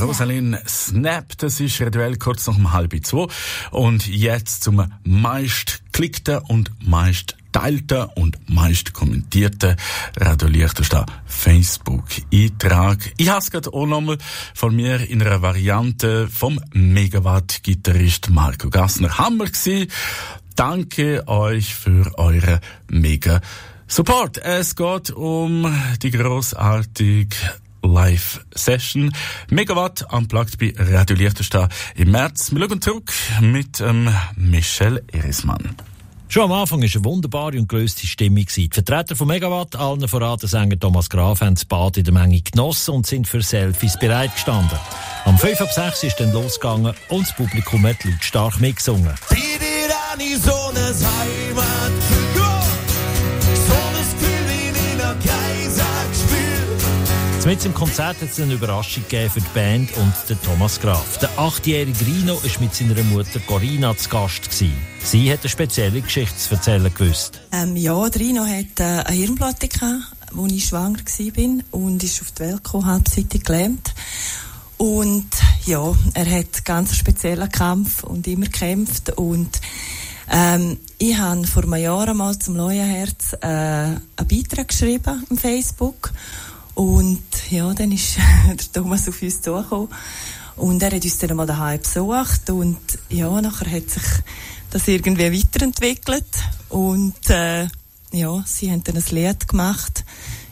Rosalind Snap, das ist rituell kurz nach um halb zwei. Und jetzt zum meist klickten und meist teilten und meist kommentierten Radio Liechtenstein Facebook-Eintrag. Ich habe es gerade auch nochmal von mir in einer Variante vom Megawatt-Gitarrist Marco Gassner. Hammer gewesen. Danke euch für eure mega Support. Es geht um die großartige Live-Session. Megawatt unplugged bei Radio Liechtenstein im März. Wir schauen zurück mit ähm, Michel Erismann. Schon am Anfang war eine wunderbare und gelöste Stimmung. Die Vertreter von Megawatt, allen voran der Sänger Thomas Graf, haben das Bad in der Menge genossen und sind für Selfies bereitgestanden. Am 5 ab 6 ist dann losgegangen und das Publikum hat lautstark mitgesungen. Bei dir an Heimat Mit im Konzert hat es eine Überraschung gegeben für die Band und den Thomas Graf. Der achtjährige Rino war mit seiner Mutter Corinna zu Gast. Gewesen. Sie hat eine spezielle Geschichte zu erzählen gewusst. Ähm, ja, der Rino hat äh, eine Hirnplatte gehabt, als ich schwanger war und ist auf die Welt gekommen, halbseitig gelähmt. Und ja, er hat ganz speziellen Kampf und immer gekämpft und ähm, ich habe vor einem Jahr mal zum Leuenherz äh, einen Beitrag geschrieben im Facebook und ja, dann ist der Thomas auf uns zugekommen. Und er hat uns dann mal daheim besucht. Und ja, nachher hat sich das irgendwie weiterentwickelt. Und äh, ja, sie haben dann ein Lied gemacht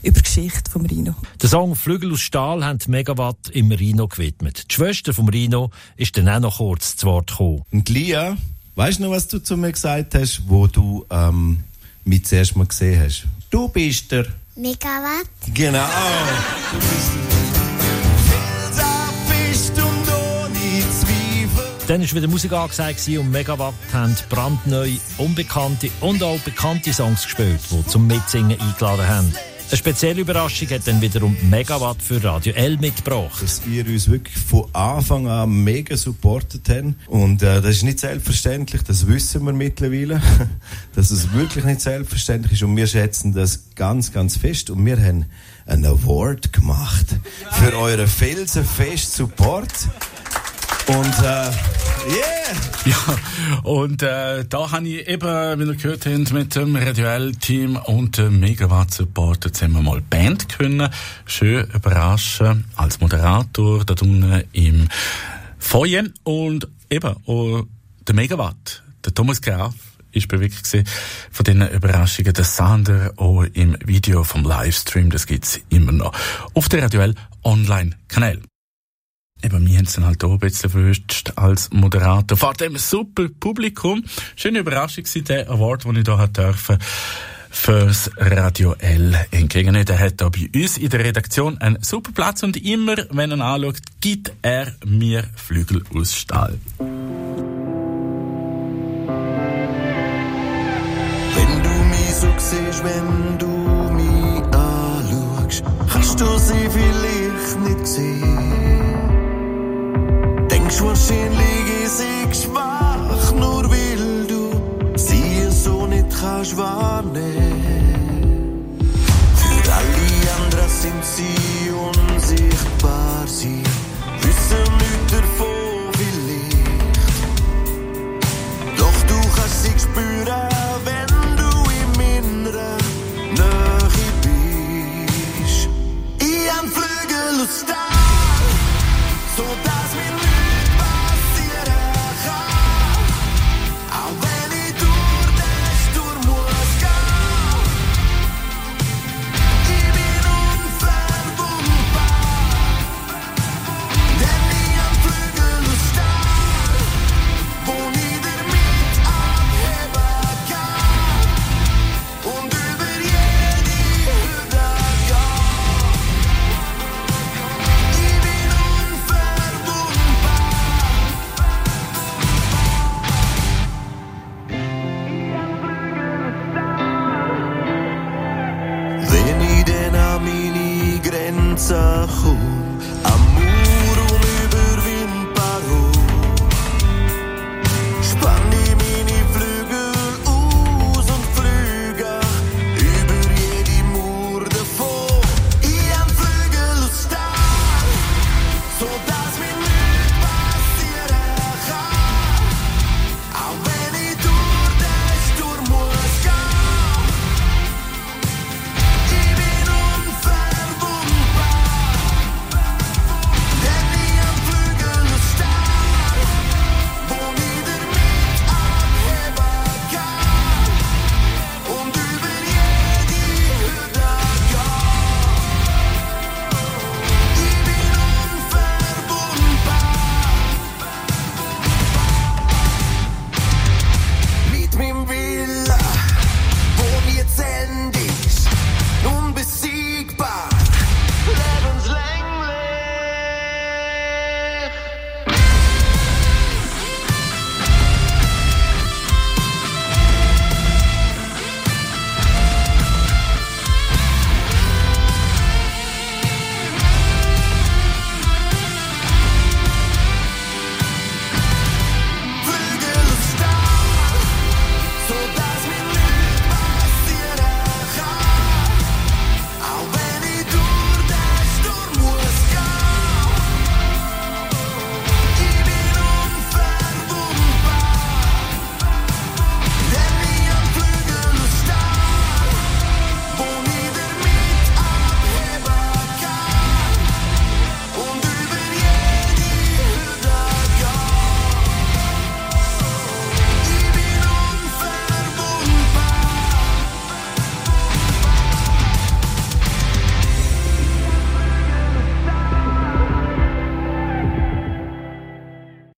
über die Geschichte vom Rino. Der Song Flügel aus Stahl haben Megawatt im Rino gewidmet. Die Schwester vom Rino ist dann auch noch kurz zu Wort gekommen. Und Lia, weißt du noch, was du zu mir gesagt hast, wo du ähm, mich zuerst mal gesehen hast? Du bist der Megawatt. Genau. Dann war wieder Musik angesagt und Megawatt haben brandneue, unbekannte und auch bekannte Songs gespielt, die zum Mitsingen eingeladen haben. Eine spezielle Überraschung hat dann wiederum Megawatt für Radio L mitgebracht. Dass ihr uns wirklich von Anfang an mega supportet haben. Und äh, das ist nicht selbstverständlich, das wissen wir mittlerweile, dass es wirklich nicht selbstverständlich ist. Und wir schätzen das ganz, ganz fest. Und wir haben einen Award gemacht für euren felsenfest Support. Und äh, yeah! Ja, und äh, da habe ich eben, wie ihr gehört habt, mit dem Radioell-Team und dem Megawatt-Supporter zusammen mal Band können. Schön überraschen als Moderator da unten im Feuer und eben oh, der Megawatt, der Thomas Graf, ist bewegt gewesen von diesen Überraschungen. Der Sander auch im Video vom Livestream, das gibt's immer noch auf der Radioell Online-Kanal. Eben, wir haben es dann halt auch ein bisschen verwünscht als Moderator. Vor dem super Publikum. Schöne Überraschung war der Award, den ich hier durfte fürs Radio L entgegennehmen. Der hat da bei uns in der Redaktion einen super Platz und immer, wenn er anschaut, gibt er mir Flügel aus Stahl. Wenn du mich so siehst, wenn du mich anschaust, kannst du sie vielleicht nicht sehen denkst wahrscheinlich ich schwach, nur weil du sie so nicht kannst wahrnehmen. Für alle anderen sind sie 在乎。